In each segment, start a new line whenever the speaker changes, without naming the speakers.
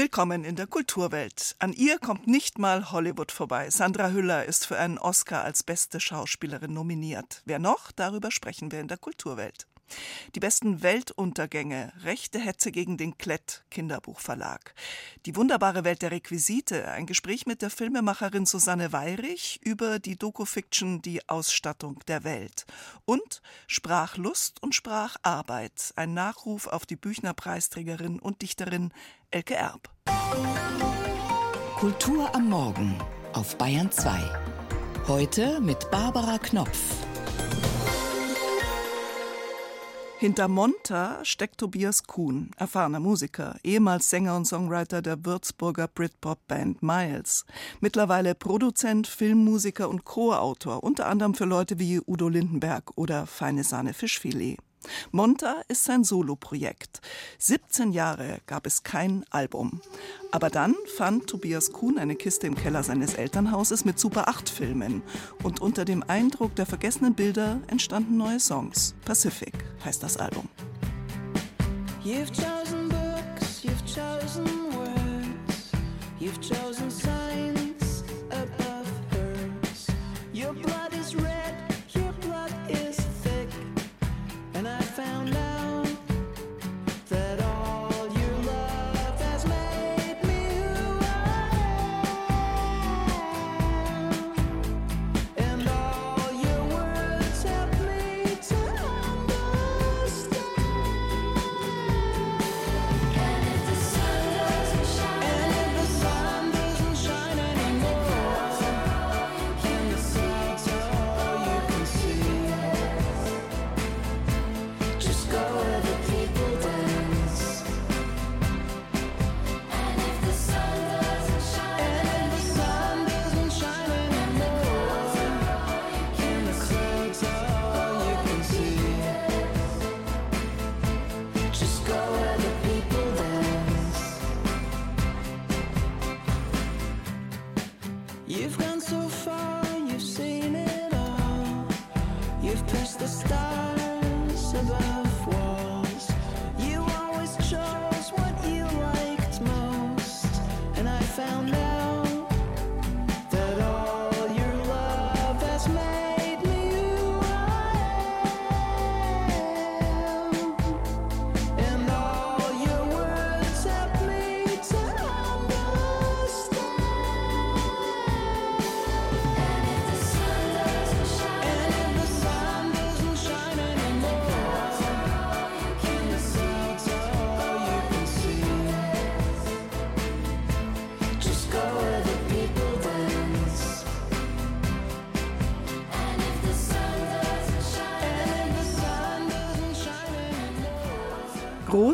Willkommen in der Kulturwelt. An ihr kommt nicht mal Hollywood vorbei. Sandra Hüller ist für einen Oscar als beste Schauspielerin nominiert. Wer noch? Darüber sprechen wir in der Kulturwelt. Die besten Weltuntergänge, rechte Hetze gegen den Klett, Kinderbuchverlag. Die wunderbare Welt der Requisite, ein Gespräch mit der Filmemacherin Susanne Weirich über die Dokufiction Die Ausstattung der Welt. Und Sprachlust und Spracharbeit, ein Nachruf auf die Büchner-Preisträgerin und Dichterin Elke Erb.
Kultur am Morgen auf Bayern 2. Heute mit Barbara Knopf.
Hinter Monta steckt Tobias Kuhn, erfahrener Musiker, ehemals Sänger und Songwriter der Würzburger Britpop-Band Miles, mittlerweile Produzent, Filmmusiker und Co-Autor, unter anderem für Leute wie Udo Lindenberg oder Feine Sahne Fischfilet. Monta ist sein Soloprojekt. 17 Jahre gab es kein Album. Aber dann fand Tobias Kuhn eine Kiste im Keller seines Elternhauses mit Super 8 Filmen. Und unter dem Eindruck der vergessenen Bilder entstanden neue Songs. Pacific heißt das Album. You've chosen books, you've chosen words, you've chosen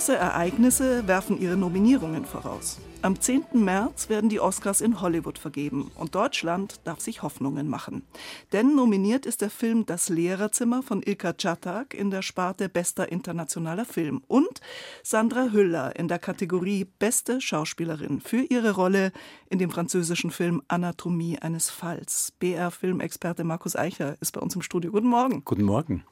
Große Ereignisse werfen ihre Nominierungen voraus. Am 10. März werden die Oscars in Hollywood vergeben und Deutschland darf sich Hoffnungen machen. Denn nominiert ist der Film Das Lehrerzimmer von Ilka Czatak in der Sparte Bester internationaler Film und Sandra Hüller in der Kategorie Beste Schauspielerin für ihre Rolle in dem französischen Film Anatomie eines Falls. BR-Filmexperte Markus Eicher ist bei uns im Studio. Guten Morgen.
Guten Morgen.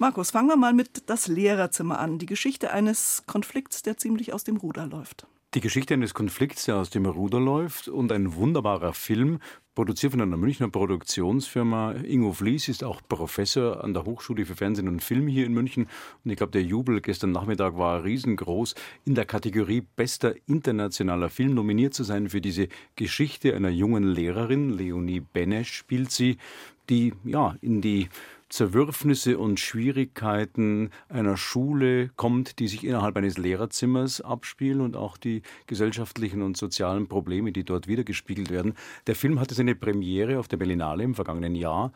Markus, fangen wir mal mit das Lehrerzimmer an. Die Geschichte eines Konflikts, der ziemlich aus dem Ruder läuft.
Die Geschichte eines Konflikts, der aus dem Ruder läuft und ein wunderbarer Film, produziert von einer Münchner Produktionsfirma. Ingo Vlies ist auch Professor an der Hochschule für Fernsehen und Film hier in München. Und ich glaube, der Jubel gestern Nachmittag war riesengroß, in der Kategorie bester internationaler Film nominiert zu sein für diese Geschichte einer jungen Lehrerin. Leonie Benesch spielt sie, die ja in die Zerwürfnisse und Schwierigkeiten einer Schule kommt, die sich innerhalb eines Lehrerzimmers abspielen und auch die gesellschaftlichen und sozialen Probleme, die dort wiedergespiegelt werden. Der Film hatte seine Premiere auf der Berlinale im vergangenen Jahr,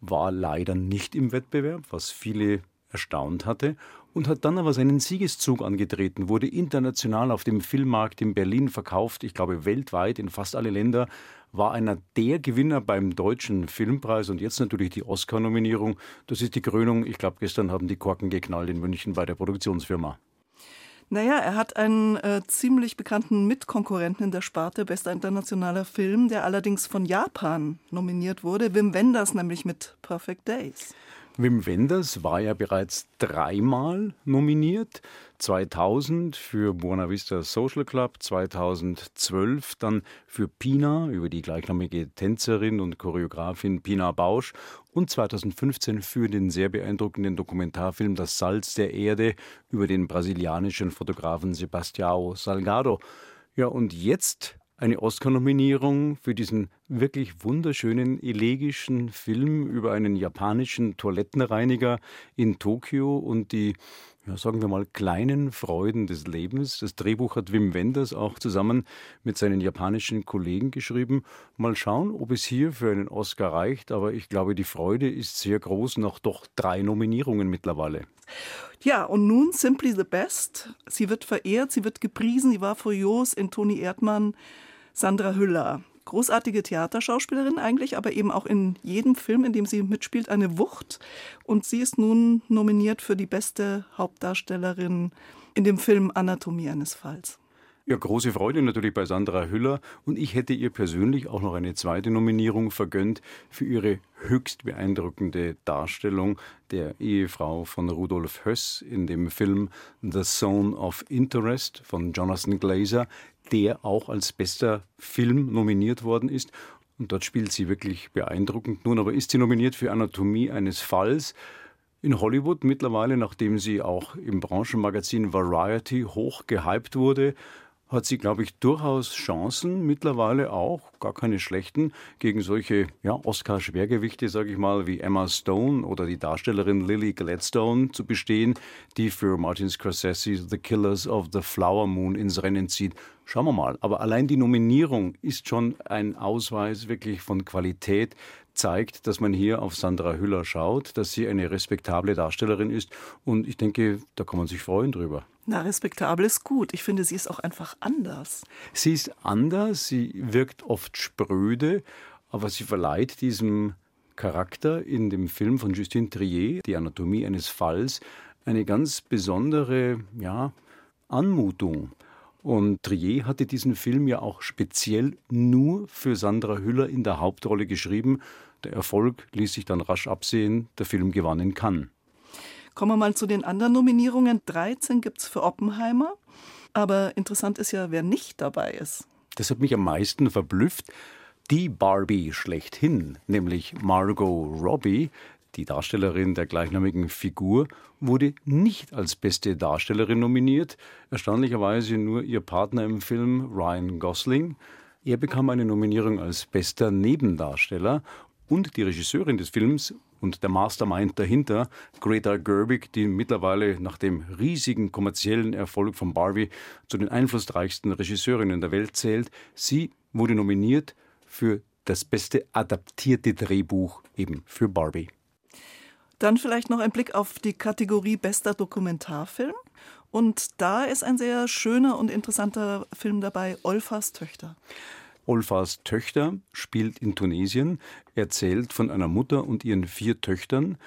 war leider nicht im Wettbewerb, was viele erstaunt hatte und hat dann aber seinen Siegeszug angetreten, wurde international auf dem Filmmarkt in Berlin verkauft, ich glaube weltweit in fast alle Länder, war einer der Gewinner beim Deutschen Filmpreis und jetzt natürlich die Oscar-Nominierung. Das ist die Krönung. Ich glaube, gestern haben die Korken geknallt in München bei der Produktionsfirma.
Naja, er hat einen äh, ziemlich bekannten Mitkonkurrenten in der Sparte Bester internationaler Film, der allerdings von Japan nominiert wurde. Wim Wenders nämlich mit Perfect Days.
Wim Wenders war ja bereits dreimal nominiert. 2000 für Buena Vista Social Club, 2012 dann für Pina über die gleichnamige Tänzerin und Choreografin Pina Bausch und 2015 für den sehr beeindruckenden Dokumentarfilm Das Salz der Erde über den brasilianischen Fotografen Sebastião Salgado. Ja, und jetzt eine Oscar-Nominierung für diesen wirklich wunderschönen elegischen Film über einen japanischen Toilettenreiniger in Tokio und die ja, sagen wir mal, kleinen Freuden des Lebens. Das Drehbuch hat Wim Wenders auch zusammen mit seinen japanischen Kollegen geschrieben. Mal schauen, ob es hier für einen Oscar reicht, aber ich glaube, die Freude ist sehr groß, nach doch drei Nominierungen mittlerweile.
Ja, und nun Simply the Best. Sie wird verehrt, sie wird gepriesen, sie war furios in Toni Erdmann Sandra Hüller. Großartige Theaterschauspielerin eigentlich, aber eben auch in jedem Film, in dem sie mitspielt, eine Wucht. Und sie ist nun nominiert für die beste Hauptdarstellerin in dem Film Anatomie eines Falls.
Ja, große Freude natürlich bei Sandra Hüller und ich hätte ihr persönlich auch noch eine zweite Nominierung vergönnt für ihre höchst beeindruckende Darstellung der Ehefrau von Rudolf Höss in dem Film The Zone of Interest von Jonathan Glazer, der auch als bester Film nominiert worden ist. Und dort spielt sie wirklich beeindruckend. Nun aber ist sie nominiert für Anatomie eines Falls. In Hollywood mittlerweile, nachdem sie auch im Branchenmagazin Variety hoch gehypt wurde, hat sie, glaube ich, durchaus Chancen, mittlerweile auch, gar keine schlechten, gegen solche ja, Oscar-Schwergewichte, sage ich mal, wie Emma Stone oder die Darstellerin Lily Gladstone zu bestehen, die für Martin Scorsese The Killers of the Flower Moon ins Rennen zieht. Schauen wir mal. Aber allein die Nominierung ist schon ein Ausweis wirklich von Qualität, zeigt, dass man hier auf Sandra Hüller schaut, dass sie eine respektable Darstellerin ist. Und ich denke, da kann man sich freuen drüber.
Na, respektabel ist gut. Ich finde, sie ist auch einfach anders.
Sie ist anders, sie wirkt oft spröde, aber sie verleiht diesem Charakter in dem Film von Justine Trier, Die Anatomie eines Falls, eine ganz besondere ja, Anmutung. Und Trier hatte diesen Film ja auch speziell nur für Sandra Hüller in der Hauptrolle geschrieben. Der Erfolg ließ sich dann rasch absehen. Der Film gewann in Cannes.
Kommen wir mal zu den anderen Nominierungen. 13 gibt es für Oppenheimer. Aber interessant ist ja, wer nicht dabei ist.
Das hat mich am meisten verblüfft. Die Barbie schlechthin, nämlich Margot Robbie, die Darstellerin der gleichnamigen Figur, wurde nicht als beste Darstellerin nominiert. Erstaunlicherweise nur ihr Partner im Film, Ryan Gosling. Er bekam eine Nominierung als bester Nebendarsteller und die Regisseurin des Films und der Mastermind dahinter, Greta Gerwig, die mittlerweile nach dem riesigen kommerziellen Erfolg von Barbie zu den einflussreichsten Regisseurinnen der Welt zählt. Sie wurde nominiert für das beste adaptierte Drehbuch eben für Barbie.
Dann vielleicht noch ein Blick auf die Kategorie bester Dokumentarfilm. Und da ist ein sehr schöner und interessanter Film dabei, Olfas Töchter.
Olfas Töchter spielt in Tunesien, erzählt von einer Mutter und ihren vier Töchtern.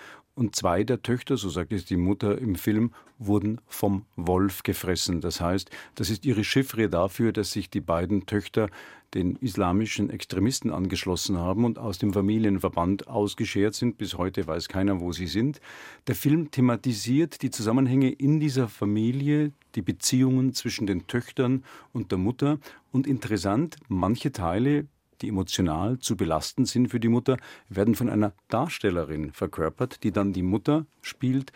Und zwei der Töchter, so sagt es die Mutter im Film, wurden vom Wolf gefressen. Das heißt, das ist ihre Chiffre dafür, dass sich die beiden Töchter den islamischen Extremisten angeschlossen haben und aus dem Familienverband ausgeschert sind. Bis heute weiß keiner, wo sie sind. Der Film thematisiert die Zusammenhänge in dieser Familie, die Beziehungen zwischen den Töchtern und der Mutter. Und interessant, manche Teile die emotional zu belastend sind für die Mutter, werden von einer Darstellerin verkörpert, die dann die Mutter spielt.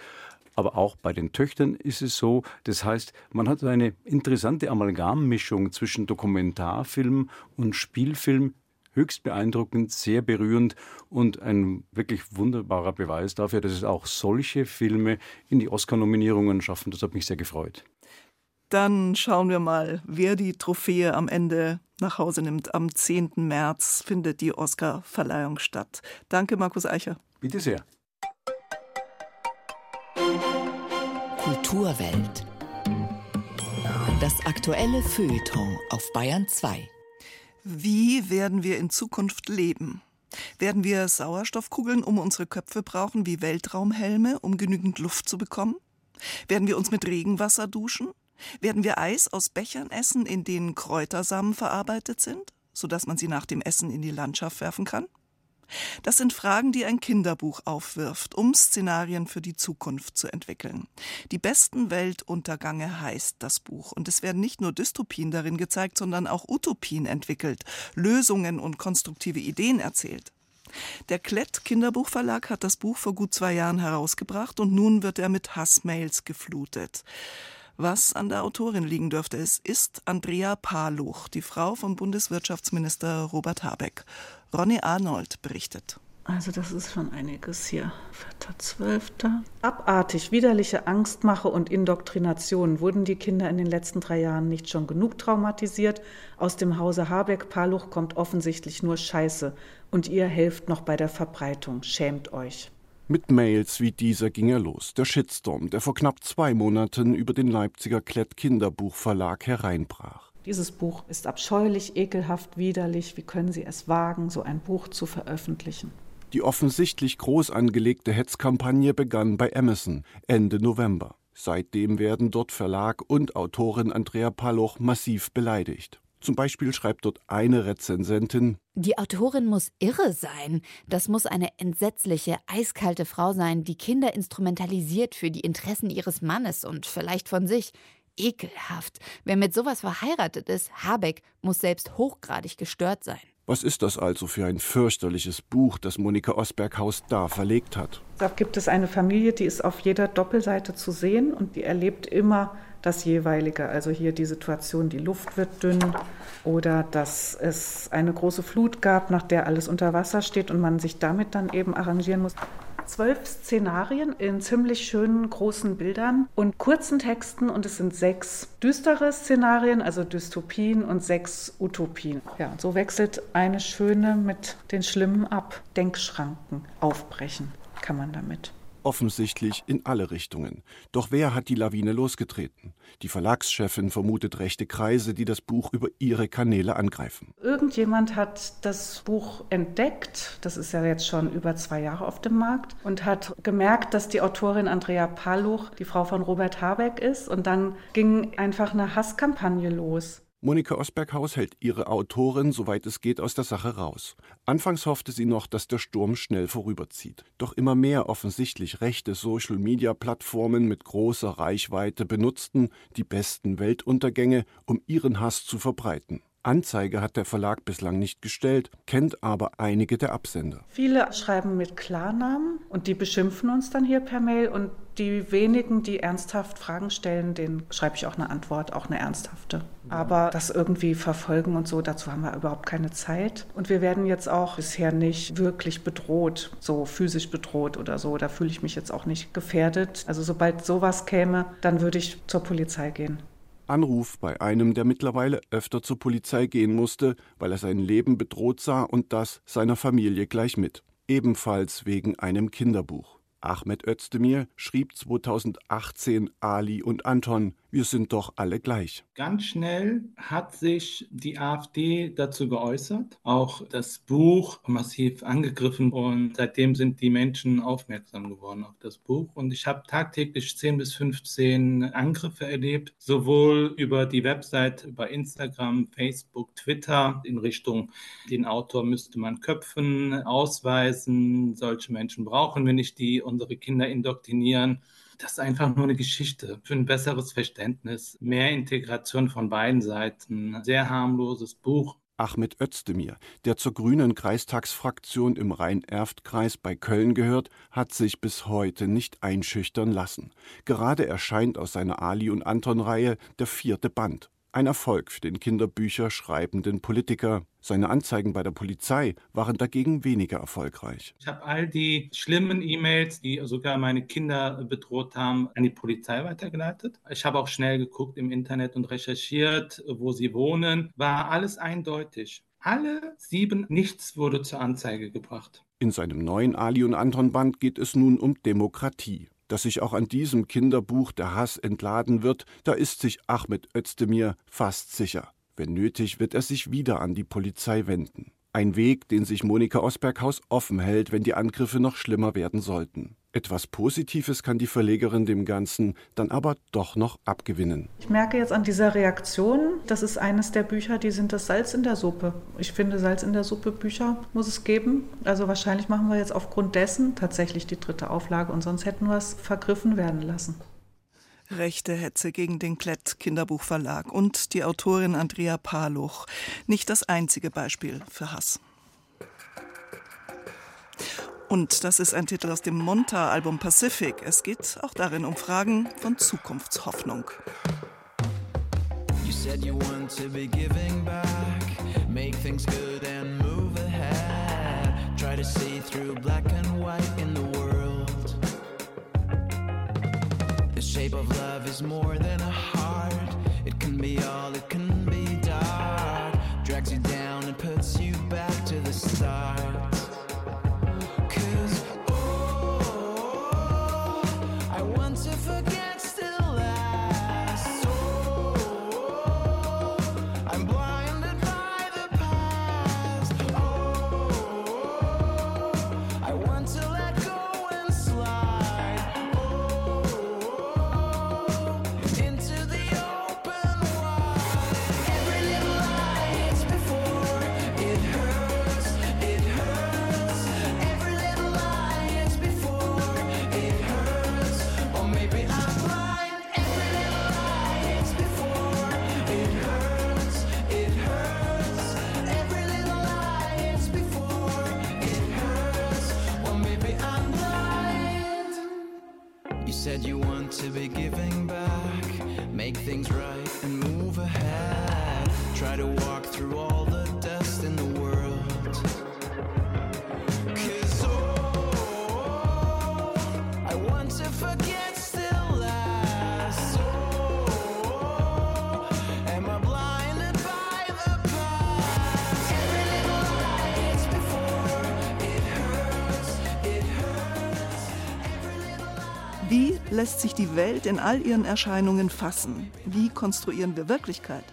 Aber auch bei den Töchtern ist es so. Das heißt, man hat eine interessante Amalgammischung zwischen Dokumentarfilm und Spielfilm. Höchst beeindruckend, sehr berührend und ein wirklich wunderbarer Beweis dafür, dass es auch solche Filme in die Oscar-Nominierungen schaffen. Das hat mich sehr gefreut.
Dann schauen wir mal, wer die Trophäe am Ende nach Hause nimmt. Am 10. März findet die Oscar-Verleihung statt. Danke, Markus Eicher.
Bitte sehr.
Kulturwelt. Das aktuelle Feuilleton auf Bayern 2.
Wie werden wir in Zukunft leben? Werden wir Sauerstoffkugeln um unsere Köpfe brauchen, wie Weltraumhelme, um genügend Luft zu bekommen? Werden wir uns mit Regenwasser duschen? Werden wir Eis aus Bechern essen, in denen Kräutersamen verarbeitet sind, sodass man sie nach dem Essen in die Landschaft werfen kann? Das sind Fragen, die ein Kinderbuch aufwirft, um Szenarien für die Zukunft zu entwickeln. Die besten Weltuntergange heißt das Buch. Und es werden nicht nur Dystopien darin gezeigt, sondern auch Utopien entwickelt, Lösungen und konstruktive Ideen erzählt. Der Klett Kinderbuchverlag hat das Buch vor gut zwei Jahren herausgebracht und nun wird er mit Hassmails geflutet. Was an der Autorin liegen dürfte, es ist Andrea Paluch, die Frau von Bundeswirtschaftsminister Robert Habeck. Ronny Arnold berichtet.
Also das ist schon einiges hier. 4.12. Abartig, widerliche Angstmache und Indoktrination. Wurden die Kinder in den letzten drei Jahren nicht schon genug traumatisiert? Aus dem Hause Habeck-Paluch kommt offensichtlich nur Scheiße. Und ihr helft noch bei der Verbreitung. Schämt euch.
Mit Mails wie dieser ging er los, der Shitstorm, der vor knapp zwei Monaten über den Leipziger Klett Kinderbuchverlag hereinbrach.
Dieses Buch ist abscheulich, ekelhaft, widerlich. Wie können Sie es wagen, so ein Buch zu veröffentlichen?
Die offensichtlich groß angelegte Hetzkampagne begann bei Amazon Ende November. Seitdem werden dort Verlag und Autorin Andrea Palloch massiv beleidigt. Zum Beispiel schreibt dort eine Rezensentin
Die Autorin muss irre sein. Das muss eine entsetzliche, eiskalte Frau sein, die Kinder instrumentalisiert für die Interessen ihres Mannes und vielleicht von sich. Ekelhaft. Wer mit sowas verheiratet ist, Habeck, muss selbst hochgradig gestört sein.
Was ist das also für ein fürchterliches Buch, das Monika Osberghaus da verlegt hat?
Da gibt es eine Familie, die ist auf jeder Doppelseite zu sehen und die erlebt immer das jeweilige. Also hier die Situation, die Luft wird dünn oder dass es eine große Flut gab, nach der alles unter Wasser steht und man sich damit dann eben arrangieren muss. Zwölf Szenarien in ziemlich schönen großen Bildern und kurzen Texten und es sind sechs düstere Szenarien, also Dystopien und sechs Utopien. Ja, und so wechselt eine schöne mit den schlimmen ab. Denkschranken aufbrechen kann man damit
offensichtlich in alle Richtungen. Doch wer hat die Lawine losgetreten? Die Verlagschefin vermutet rechte Kreise, die das Buch über ihre Kanäle angreifen.
Irgendjemand hat das Buch entdeckt, das ist ja jetzt schon über zwei Jahre auf dem Markt, und hat gemerkt, dass die Autorin Andrea Paluch die Frau von Robert Habeck ist. Und dann ging einfach eine Hasskampagne los.
Monika Osberghaus hält ihre Autorin, soweit es geht, aus der Sache raus. Anfangs hoffte sie noch, dass der Sturm schnell vorüberzieht. Doch immer mehr offensichtlich rechte Social-Media-Plattformen mit großer Reichweite benutzten die besten Weltuntergänge, um ihren Hass zu verbreiten. Anzeige hat der Verlag bislang nicht gestellt, kennt aber einige der Absender.
Viele schreiben mit Klarnamen und die beschimpfen uns dann hier per Mail und die wenigen, die ernsthaft Fragen stellen, denen schreibe ich auch eine Antwort, auch eine ernsthafte. Aber das irgendwie verfolgen und so, dazu haben wir überhaupt keine Zeit. Und wir werden jetzt auch bisher nicht wirklich bedroht, so physisch bedroht oder so. Da fühle ich mich jetzt auch nicht gefährdet. Also sobald sowas käme, dann würde ich zur Polizei gehen.
Anruf bei einem, der mittlerweile öfter zur Polizei gehen musste, weil er sein Leben bedroht sah und das seiner Familie gleich mit. Ebenfalls wegen einem Kinderbuch. Ahmed Özdemir schrieb 2018 Ali und Anton, wir sind doch alle gleich.
Ganz schnell hat sich die AfD dazu geäußert, auch das Buch massiv angegriffen und seitdem sind die Menschen aufmerksam geworden auf das Buch und ich habe tagtäglich 10 bis 15 Angriffe erlebt, sowohl über die Website, über Instagram, Facebook, Twitter in Richtung, den Autor müsste man köpfen, ausweisen, solche Menschen brauchen wir nicht, die unsere Kinder indoktrinieren. Das ist einfach nur eine Geschichte für ein besseres Verständnis, mehr Integration von beiden Seiten. Sehr harmloses Buch.
Ahmed Özdemir, der zur grünen Kreistagsfraktion im Rhein-Erft-Kreis bei Köln gehört, hat sich bis heute nicht einschüchtern lassen. Gerade erscheint aus seiner Ali und Anton-Reihe der vierte Band. Ein Erfolg für den Kinderbücher schreibenden Politiker. Seine Anzeigen bei der Polizei waren dagegen weniger erfolgreich.
Ich habe all die schlimmen E-Mails, die sogar meine Kinder bedroht haben, an die Polizei weitergeleitet. Ich habe auch schnell geguckt im Internet und recherchiert, wo sie wohnen. War alles eindeutig. Alle sieben, nichts wurde zur Anzeige gebracht.
In seinem neuen Ali und Anton Band geht es nun um Demokratie dass sich auch an diesem Kinderbuch der Hass entladen wird, da ist sich Ahmed Özdemir fast sicher. Wenn nötig, wird er sich wieder an die Polizei wenden. Ein Weg, den sich Monika Osberghaus offen hält, wenn die Angriffe noch schlimmer werden sollten. Etwas Positives kann die Verlegerin dem Ganzen dann aber doch noch abgewinnen.
Ich merke jetzt an dieser Reaktion, das ist eines der Bücher, die sind das Salz in der Suppe. Ich finde, Salz in der Suppe Bücher muss es geben. Also wahrscheinlich machen wir jetzt aufgrund dessen tatsächlich die dritte Auflage und sonst hätten wir es vergriffen werden lassen.
Rechte Hetze gegen den Klett Kinderbuchverlag und die Autorin Andrea Paluch. Nicht das einzige Beispiel für Hass. Und das ist ein Titel aus dem Monta-Album Pacific. Es geht auch darin um Fragen von Zukunftshoffnung. You said you want to be giving back, make things good and lässt sich die Welt in all ihren Erscheinungen fassen? Wie konstruieren wir Wirklichkeit?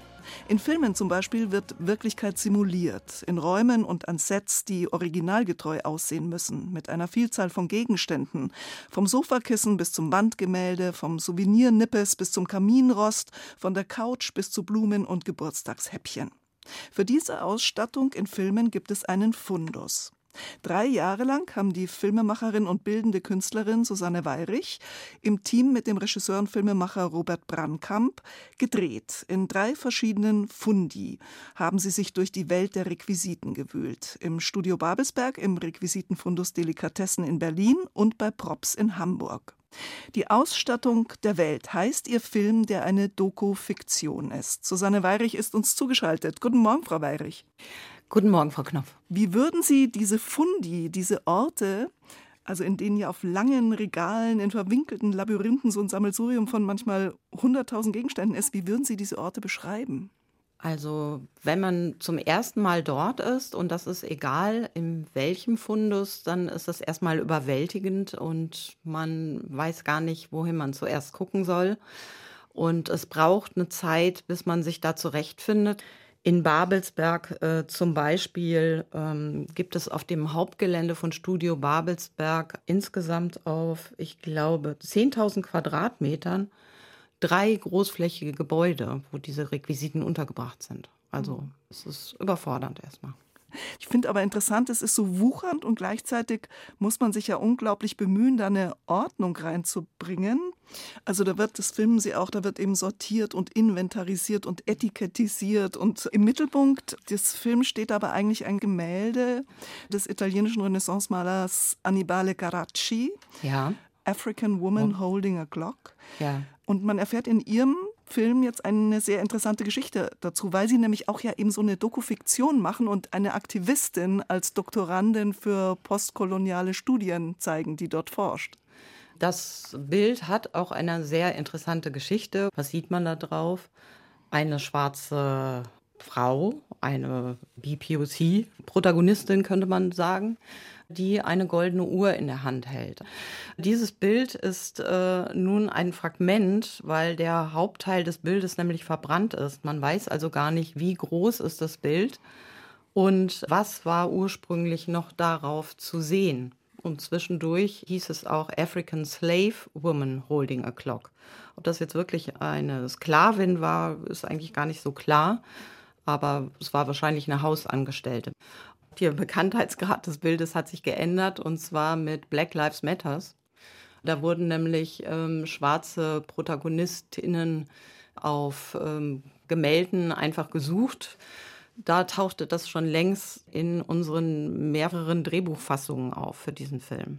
In Filmen zum Beispiel wird Wirklichkeit simuliert, in Räumen und an Sets, die originalgetreu aussehen müssen, mit einer Vielzahl von Gegenständen, vom Sofakissen bis zum Wandgemälde, vom Souvenirnippes bis zum Kaminrost, von der Couch bis zu Blumen und Geburtstagshäppchen. Für diese Ausstattung in Filmen gibt es einen Fundus. Drei Jahre lang haben die Filmemacherin und bildende Künstlerin Susanne Weyrich im Team mit dem Regisseur und Filmemacher Robert Brannkamp gedreht. In drei verschiedenen Fundi haben sie sich durch die Welt der Requisiten gewühlt. Im Studio Babelsberg, im Requisitenfundus Delikatessen in Berlin und bei Props in Hamburg. Die Ausstattung der Welt heißt ihr Film, der eine Doku-Fiktion ist. Susanne Weyrich ist uns zugeschaltet. Guten Morgen, Frau Weyrich.
Guten Morgen, Frau Knopf.
Wie würden Sie diese Fundi, diese Orte, also in denen ja auf langen Regalen, in verwinkelten Labyrinthen so ein Sammelsurium von manchmal 100.000 Gegenständen ist, wie würden Sie diese Orte beschreiben?
Also, wenn man zum ersten Mal dort ist, und das ist egal in welchem Fundus, dann ist das erstmal überwältigend und man weiß gar nicht, wohin man zuerst gucken soll. Und es braucht eine Zeit, bis man sich da zurechtfindet. In Babelsberg äh, zum Beispiel ähm, gibt es auf dem Hauptgelände von Studio Babelsberg insgesamt auf, ich glaube, 10.000 Quadratmetern drei großflächige Gebäude, wo diese Requisiten untergebracht sind. Also mhm. es ist überfordernd erstmal.
Ich finde aber interessant, es ist so wuchernd und gleichzeitig muss man sich ja unglaublich bemühen, da eine Ordnung reinzubringen. Also da wird, das filmen sie auch, da wird eben sortiert und inventarisiert und etikettisiert und im Mittelpunkt des Films steht aber eigentlich ein Gemälde des italienischen Renaissance-Malers Annibale Carracci.
Ja.
African Woman Holding a Clock.
Ja.
Und man erfährt in ihrem Film jetzt eine sehr interessante Geschichte dazu, weil sie nämlich auch ja eben so eine Dokufiktion machen und eine Aktivistin als Doktorandin für postkoloniale Studien zeigen, die dort forscht.
Das Bild hat auch eine sehr interessante Geschichte. Was sieht man da drauf? Eine schwarze Frau, eine BPOC-Protagonistin könnte man sagen, die eine goldene Uhr in der Hand hält. Dieses Bild ist äh, nun ein Fragment, weil der Hauptteil des Bildes nämlich verbrannt ist. Man weiß also gar nicht, wie groß ist das Bild und was war ursprünglich noch darauf zu sehen. Und zwischendurch hieß es auch African Slave Woman Holding a Clock. Ob das jetzt wirklich eine Sklavin war, ist eigentlich gar nicht so klar. Aber es war wahrscheinlich eine Hausangestellte. Der Bekanntheitsgrad des Bildes hat sich geändert und zwar mit Black Lives Matters. Da wurden nämlich ähm, schwarze Protagonistinnen auf ähm, Gemälden einfach gesucht da tauchte das schon längst in unseren mehreren Drehbuchfassungen auf für diesen Film.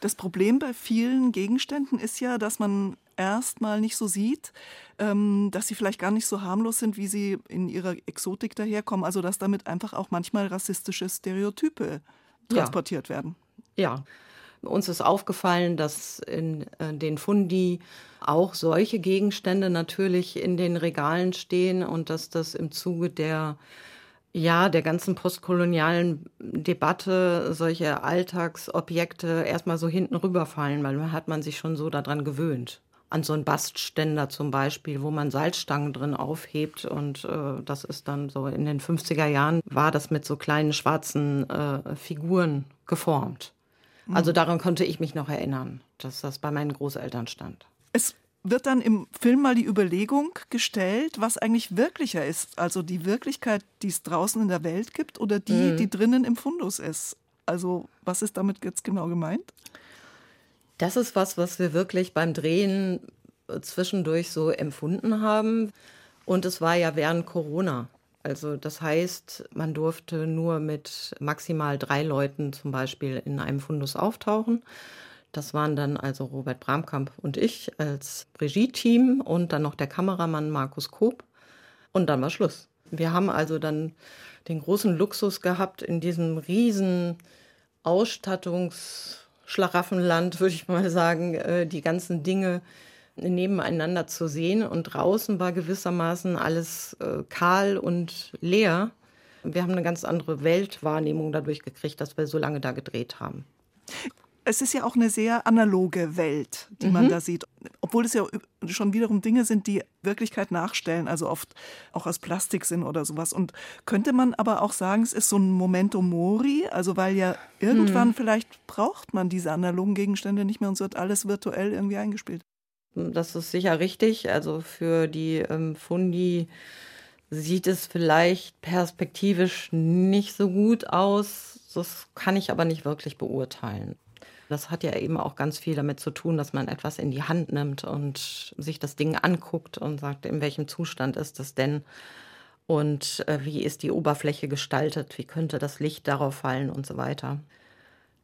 Das Problem bei vielen Gegenständen ist ja, dass man erstmal nicht so sieht, ähm, dass sie vielleicht gar nicht so harmlos sind, wie sie in ihrer Exotik daherkommen. Also dass damit einfach auch manchmal rassistische Stereotype transportiert
ja.
werden.
Ja, uns ist aufgefallen, dass in äh, den Fundi auch solche Gegenstände natürlich in den Regalen stehen und dass das im Zuge der ja, der ganzen postkolonialen Debatte solche Alltagsobjekte erstmal so hinten rüberfallen, weil man hat man sich schon so daran gewöhnt. An so einen Bastständer zum Beispiel, wo man Salzstangen drin aufhebt und äh, das ist dann so in den 50er Jahren war das mit so kleinen schwarzen äh, Figuren geformt. Also daran konnte ich mich noch erinnern, dass das bei meinen Großeltern stand.
Es wird dann im Film mal die Überlegung gestellt, was eigentlich wirklicher ist. Also die Wirklichkeit, die es draußen in der Welt gibt oder die, mhm. die drinnen im Fundus ist. Also was ist damit jetzt genau gemeint?
Das ist was, was wir wirklich beim Drehen zwischendurch so empfunden haben. Und es war ja während Corona. Also das heißt, man durfte nur mit maximal drei Leuten zum Beispiel in einem Fundus auftauchen. Das waren dann also Robert Bramkamp und ich als Regie-Team und dann noch der Kameramann Markus Koop. Und dann war Schluss. Wir haben also dann den großen Luxus gehabt, in diesem riesen Ausstattungsschlaraffenland, würde ich mal sagen, äh, die ganzen Dinge nebeneinander zu sehen. Und draußen war gewissermaßen alles äh, kahl und leer. Wir haben eine ganz andere Weltwahrnehmung dadurch gekriegt, dass wir so lange da gedreht haben.
Es ist ja auch eine sehr analoge Welt, die mhm. man da sieht. Obwohl es ja schon wiederum Dinge sind, die Wirklichkeit nachstellen, also oft auch aus Plastik sind oder sowas. Und könnte man aber auch sagen, es ist so ein Momento Mori, also weil ja irgendwann mhm. vielleicht braucht man diese analogen Gegenstände nicht mehr und es wird alles virtuell irgendwie eingespielt.
Das ist sicher richtig. Also für die ähm, Fundi sieht es vielleicht perspektivisch nicht so gut aus. Das kann ich aber nicht wirklich beurteilen. Das hat ja eben auch ganz viel damit zu tun, dass man etwas in die Hand nimmt und sich das Ding anguckt und sagt, in welchem Zustand ist es denn und äh, wie ist die Oberfläche gestaltet, wie könnte das Licht darauf fallen und so weiter.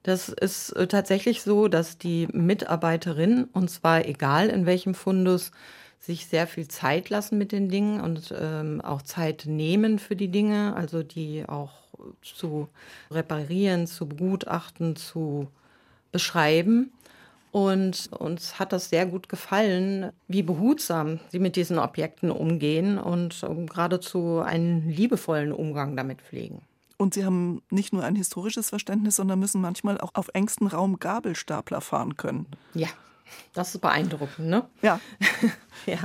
Das ist äh, tatsächlich so, dass die Mitarbeiterin, und zwar egal in welchem Fundus, sich sehr viel Zeit lassen mit den Dingen und ähm, auch Zeit nehmen für die Dinge, also die auch zu reparieren, zu begutachten, zu beschreiben. Und uns hat das sehr gut gefallen, wie behutsam sie mit diesen Objekten umgehen und geradezu einen liebevollen Umgang damit pflegen.
Und sie haben nicht nur ein historisches Verständnis, sondern müssen manchmal auch auf engstem Raum Gabelstapler fahren können.
Ja, das ist beeindruckend, ne?
Ja.
ja.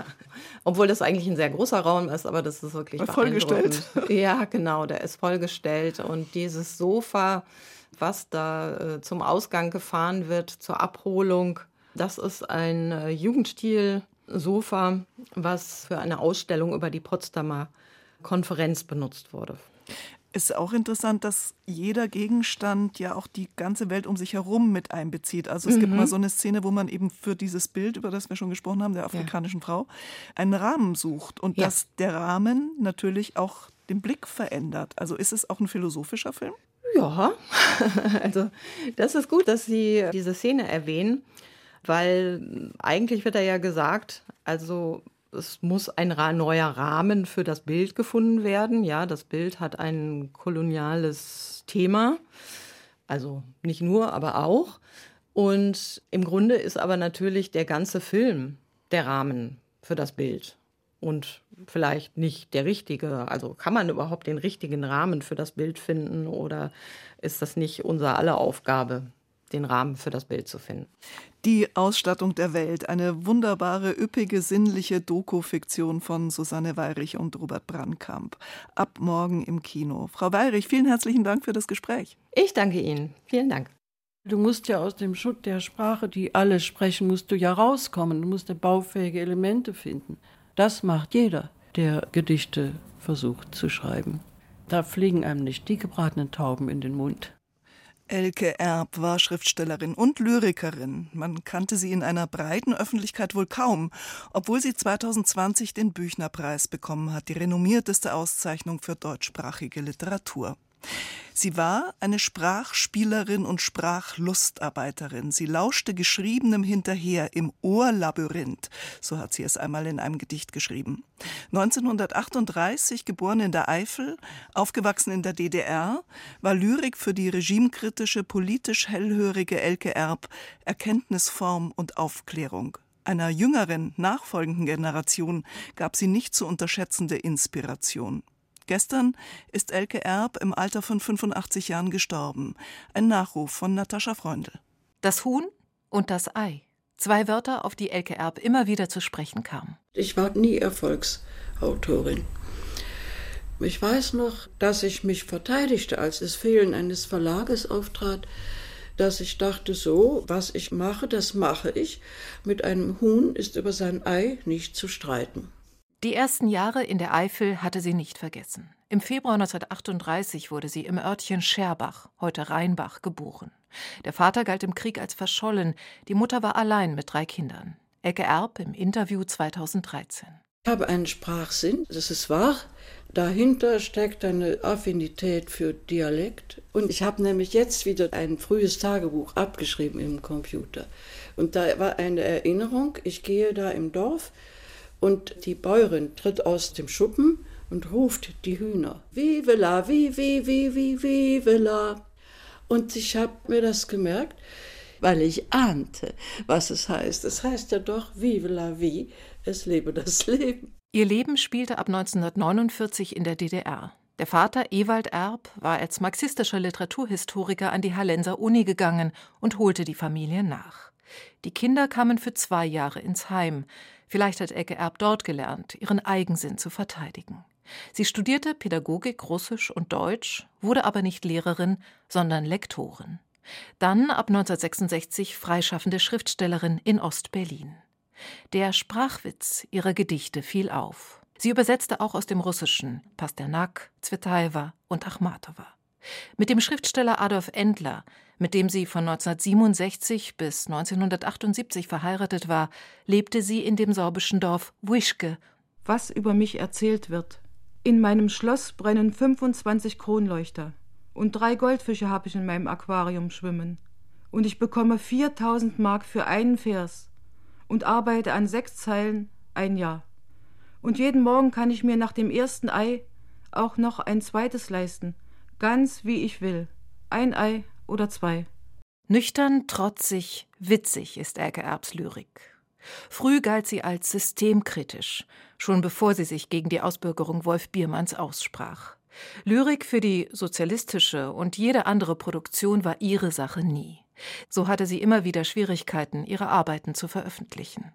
Obwohl das eigentlich ein sehr großer Raum ist, aber das ist wirklich
vollgestellt.
Ja, genau, der ist vollgestellt. Und dieses Sofa, was da äh, zum Ausgang gefahren wird, zur Abholung, das ist ein äh, Jugendstil-Sofa, was für eine Ausstellung über die Potsdamer Konferenz benutzt wurde
ist auch interessant, dass jeder Gegenstand ja auch die ganze Welt um sich herum mit einbezieht. Also es mhm. gibt mal so eine Szene, wo man eben für dieses Bild, über das wir schon gesprochen haben, der afrikanischen ja. Frau, einen Rahmen sucht und ja. dass der Rahmen natürlich auch den Blick verändert. Also ist es auch ein philosophischer Film?
Ja, also das ist gut, dass Sie diese Szene erwähnen, weil eigentlich wird da ja gesagt, also es muss ein neuer Rahmen für das Bild gefunden werden. Ja, das Bild hat ein koloniales Thema. Also nicht nur, aber auch. Und im Grunde ist aber natürlich der ganze Film der Rahmen für das Bild. Und vielleicht nicht der richtige. Also kann man überhaupt den richtigen Rahmen für das Bild finden oder ist das nicht unser aller Aufgabe, den Rahmen für das Bild zu finden.
Die Ausstattung der Welt, eine wunderbare, üppige, sinnliche Doku-Fiktion von Susanne Weirich und Robert Brandkamp. Ab morgen im Kino. Frau Weirich, vielen herzlichen Dank für das Gespräch.
Ich danke Ihnen. Vielen Dank.
Du musst ja aus dem Schutt der Sprache, die alle sprechen, musst du ja rauskommen. Du musst baufähige Elemente finden. Das macht jeder, der Gedichte versucht zu schreiben. Da fliegen einem nicht die gebratenen Tauben in den Mund.
Elke Erb war Schriftstellerin und Lyrikerin. Man kannte sie in einer breiten Öffentlichkeit wohl kaum, obwohl sie 2020 den Büchnerpreis bekommen hat, die renommierteste Auszeichnung für deutschsprachige Literatur. Sie war eine Sprachspielerin und Sprachlustarbeiterin. Sie lauschte Geschriebenem hinterher im Ohrlabyrinth, so hat sie es einmal in einem Gedicht geschrieben. 1938 geboren in der Eifel, aufgewachsen in der DDR, war Lyrik für die regimekritische, politisch hellhörige Elke Erb Erkenntnisform und Aufklärung. Einer jüngeren, nachfolgenden Generation gab sie nicht zu unterschätzende Inspiration. Gestern ist Elke Erb im Alter von 85 Jahren gestorben. Ein Nachruf von Natascha Freundl.
Das Huhn und das Ei. Zwei Wörter, auf die Elke Erb immer wieder zu sprechen kam.
Ich war nie Erfolgsautorin. Ich weiß noch, dass ich mich verteidigte, als das Fehlen eines Verlages auftrat, dass ich dachte, so, was ich mache, das mache ich. Mit einem Huhn ist über sein Ei nicht zu streiten.
Die ersten Jahre in der Eifel hatte sie nicht vergessen. Im Februar 1938 wurde sie im Örtchen Scherbach, heute Rheinbach, geboren. Der Vater galt im Krieg als verschollen, die Mutter war allein mit drei Kindern. Ecke Erb im Interview 2013.
Ich habe einen Sprachsinn, das ist wahr. Dahinter steckt eine Affinität für Dialekt. Und ich habe nämlich jetzt wieder ein frühes Tagebuch abgeschrieben im Computer. Und da war eine Erinnerung, ich gehe da im Dorf und die Bäuerin tritt aus dem Schuppen und ruft die Hühner. Vive la, vi, vi, vi, vi, vive la. Und ich habe mir das gemerkt, weil ich ahnte, was es heißt. Es heißt ja doch Vive la vie, es lebe das Leben.
Ihr Leben spielte ab 1949 in der DDR. Der Vater Ewald Erb war als marxistischer Literaturhistoriker an die Hallenser Uni gegangen und holte die Familie nach. Die Kinder kamen für zwei Jahre ins Heim. Vielleicht hat Ecke Erb dort gelernt, ihren Eigensinn zu verteidigen. Sie studierte Pädagogik, Russisch und Deutsch, wurde aber nicht Lehrerin, sondern Lektorin. Dann ab 1966 freischaffende Schriftstellerin in Ostberlin. Der Sprachwitz ihrer Gedichte fiel auf. Sie übersetzte auch aus dem Russischen Pasternak, Zvetaeva und Achmatowa. Mit dem Schriftsteller Adolf Endler, mit dem sie von 1967 bis 1978 verheiratet war, lebte sie in dem sorbischen Dorf Wischke.
Was über mich erzählt wird. In meinem Schloss brennen 25 Kronleuchter und drei Goldfische habe ich in meinem Aquarium schwimmen. Und ich bekomme 4000 Mark für einen Vers und arbeite an sechs Zeilen ein Jahr. Und jeden Morgen kann ich mir nach dem ersten Ei auch noch ein zweites leisten – Ganz wie ich will. Ein Ei oder zwei.
Nüchtern, trotzig, witzig ist Elke Erbs Lyrik. Früh galt sie als systemkritisch, schon bevor sie sich gegen die Ausbürgerung Wolf Biermanns aussprach. Lyrik für die sozialistische und jede andere Produktion war ihre Sache nie. So hatte sie immer wieder Schwierigkeiten, ihre Arbeiten zu veröffentlichen.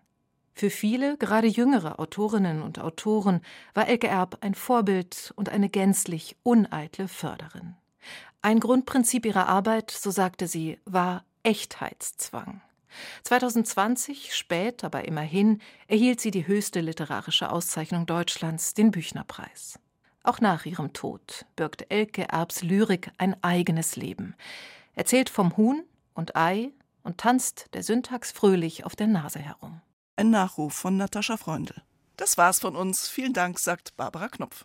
Für viele, gerade jüngere Autorinnen und Autoren, war Elke Erb ein Vorbild und eine gänzlich uneitle Förderin. Ein Grundprinzip ihrer Arbeit, so sagte sie, war Echtheitszwang. 2020, spät, aber immerhin, erhielt sie die höchste literarische Auszeichnung Deutschlands, den Büchnerpreis. Auch nach ihrem Tod birgt Elke Erbs Lyrik ein eigenes Leben, erzählt vom Huhn und Ei und tanzt der Syntax fröhlich auf der Nase herum.
Ein Nachruf von Natascha Freundl. Das war's von uns. Vielen Dank, sagt Barbara Knopf.